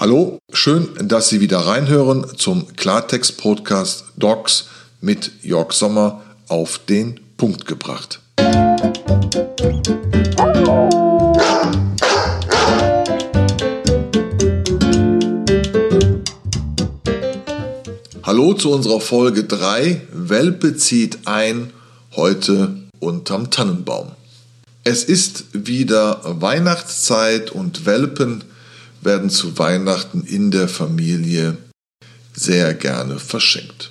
Hallo, schön, dass Sie wieder reinhören zum Klartext-Podcast Docs mit Jörg Sommer auf den Punkt gebracht. Hallo zu unserer Folge 3. Welpe zieht ein, heute unterm Tannenbaum. Es ist wieder Weihnachtszeit und Welpen werden zu Weihnachten in der Familie sehr gerne verschenkt.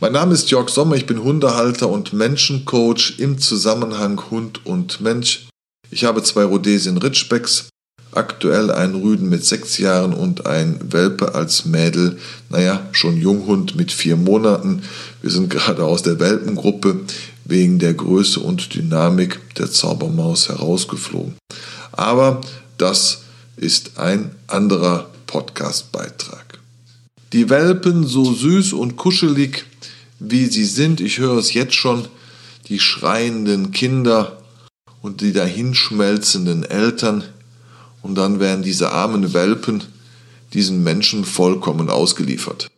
Mein Name ist Jörg Sommer, ich bin Hundehalter und Menschencoach im Zusammenhang Hund und Mensch. Ich habe zwei Rhodesien Ritschbecks, aktuell einen Rüden mit sechs Jahren und ein Welpe als Mädel, naja, schon Junghund mit vier Monaten. Wir sind gerade aus der Welpengruppe wegen der Größe und Dynamik der Zaubermaus herausgeflogen. Aber das ist ein anderer Podcastbeitrag. Die Welpen, so süß und kuschelig wie sie sind, ich höre es jetzt schon, die schreienden Kinder und die dahinschmelzenden Eltern, und dann werden diese armen Welpen diesen Menschen vollkommen ausgeliefert.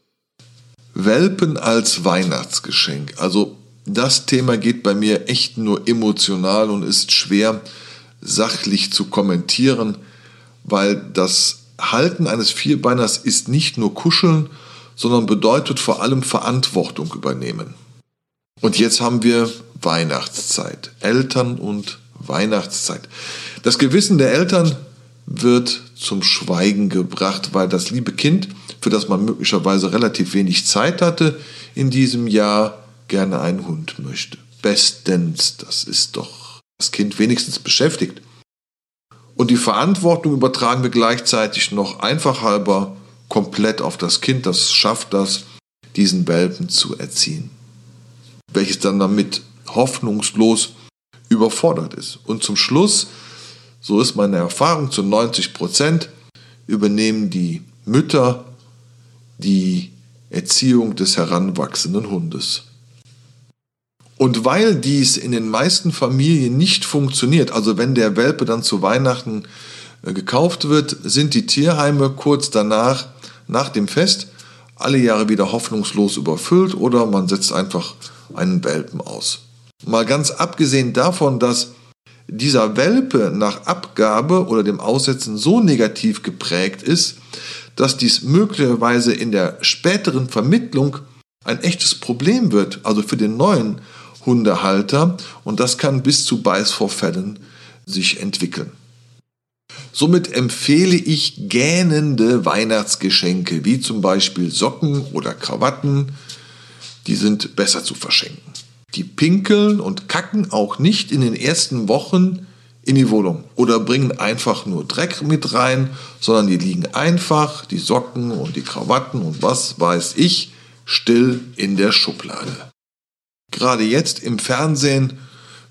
Welpen als Weihnachtsgeschenk. Also das Thema geht bei mir echt nur emotional und ist schwer sachlich zu kommentieren weil das Halten eines Vierbeiners ist nicht nur Kuscheln, sondern bedeutet vor allem Verantwortung übernehmen. Und jetzt haben wir Weihnachtszeit, Eltern und Weihnachtszeit. Das Gewissen der Eltern wird zum Schweigen gebracht, weil das liebe Kind, für das man möglicherweise relativ wenig Zeit hatte, in diesem Jahr gerne einen Hund möchte. Bestens, das ist doch das Kind wenigstens beschäftigt. Und die Verantwortung übertragen wir gleichzeitig noch einfach halber komplett auf das Kind, das schafft das, diesen Welpen zu erziehen. Welches dann damit hoffnungslos überfordert ist. Und zum Schluss, so ist meine Erfahrung, zu 90 Prozent übernehmen die Mütter die Erziehung des heranwachsenden Hundes. Und weil dies in den meisten Familien nicht funktioniert, also wenn der Welpe dann zu Weihnachten äh, gekauft wird, sind die Tierheime kurz danach, nach dem Fest, alle Jahre wieder hoffnungslos überfüllt oder man setzt einfach einen Welpen aus. Mal ganz abgesehen davon, dass dieser Welpe nach Abgabe oder dem Aussetzen so negativ geprägt ist, dass dies möglicherweise in der späteren Vermittlung ein echtes Problem wird, also für den neuen Hundehalter und das kann bis zu Beißvorfällen sich entwickeln. Somit empfehle ich gähnende Weihnachtsgeschenke, wie zum Beispiel Socken oder Krawatten, die sind besser zu verschenken. Die pinkeln und kacken auch nicht in den ersten Wochen in die Wohnung oder bringen einfach nur Dreck mit rein, sondern die liegen einfach, die Socken und die Krawatten und was weiß ich, still in der Schublade. Gerade jetzt im Fernsehen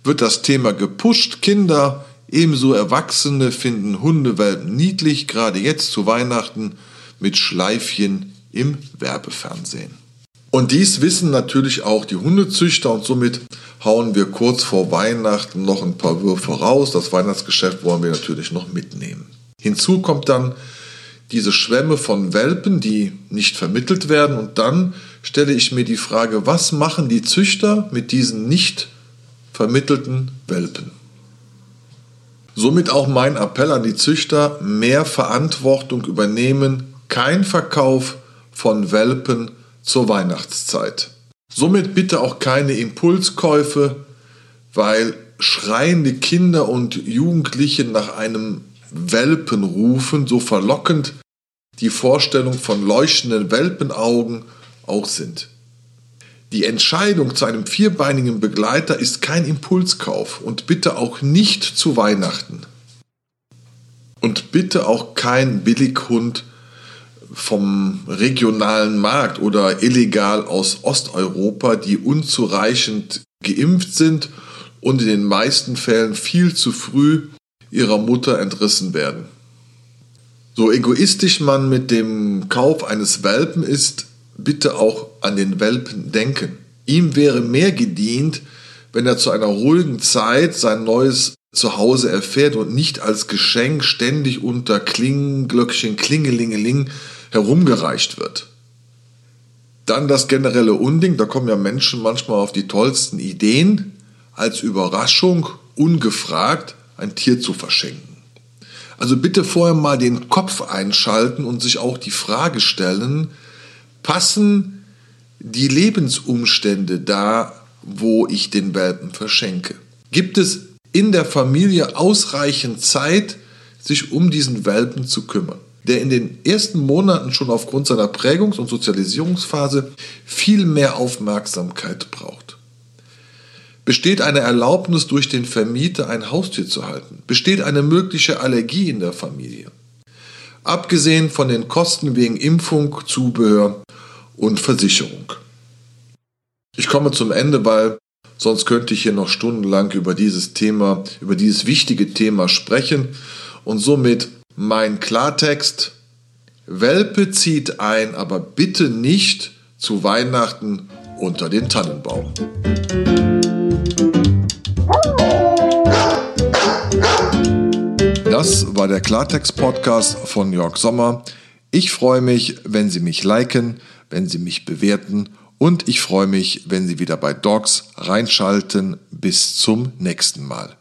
wird das Thema gepusht. Kinder, ebenso Erwachsene finden Hundewelpen niedlich, gerade jetzt zu Weihnachten mit Schleifchen im Werbefernsehen. Und dies wissen natürlich auch die Hundezüchter und somit hauen wir kurz vor Weihnachten noch ein paar Würfe raus. Das Weihnachtsgeschäft wollen wir natürlich noch mitnehmen. Hinzu kommt dann diese Schwämme von Welpen, die nicht vermittelt werden. Und dann stelle ich mir die Frage, was machen die Züchter mit diesen nicht vermittelten Welpen? Somit auch mein Appell an die Züchter, mehr Verantwortung übernehmen, kein Verkauf von Welpen zur Weihnachtszeit. Somit bitte auch keine Impulskäufe, weil schreiende Kinder und Jugendliche nach einem Welpen rufen, so verlockend die Vorstellung von leuchtenden Welpenaugen auch sind. Die Entscheidung zu einem vierbeinigen Begleiter ist kein Impulskauf und bitte auch nicht zu Weihnachten. Und bitte auch kein Billighund vom regionalen Markt oder illegal aus Osteuropa, die unzureichend geimpft sind und in den meisten Fällen viel zu früh ihrer Mutter entrissen werden. So egoistisch man mit dem Kauf eines Welpen ist, bitte auch an den Welpen denken. Ihm wäre mehr gedient, wenn er zu einer ruhigen Zeit sein neues zu Hause erfährt und nicht als Geschenk ständig unter Klingenglöckchen, Klingelingeling herumgereicht wird. Dann das generelle Unding, da kommen ja Menschen manchmal auf die tollsten Ideen, als Überraschung, ungefragt, ein Tier zu verschenken. Also bitte vorher mal den Kopf einschalten und sich auch die Frage stellen, passen die Lebensumstände da, wo ich den Welpen verschenke? Gibt es in der Familie ausreichend Zeit, sich um diesen Welpen zu kümmern? der in den ersten Monaten schon aufgrund seiner Prägungs- und Sozialisierungsphase viel mehr Aufmerksamkeit braucht. Besteht eine Erlaubnis durch den Vermieter, ein Haustier zu halten? Besteht eine mögliche Allergie in der Familie? Abgesehen von den Kosten wegen Impfung, Zubehör und Versicherung. Ich komme zum Ende, weil sonst könnte ich hier noch stundenlang über dieses Thema, über dieses wichtige Thema sprechen und somit mein Klartext. Welpe zieht ein, aber bitte nicht zu Weihnachten unter den Tannenbaum. Das war der Klartext-Podcast von Jörg Sommer. Ich freue mich, wenn Sie mich liken, wenn Sie mich bewerten und ich freue mich, wenn Sie wieder bei Dogs reinschalten. Bis zum nächsten Mal.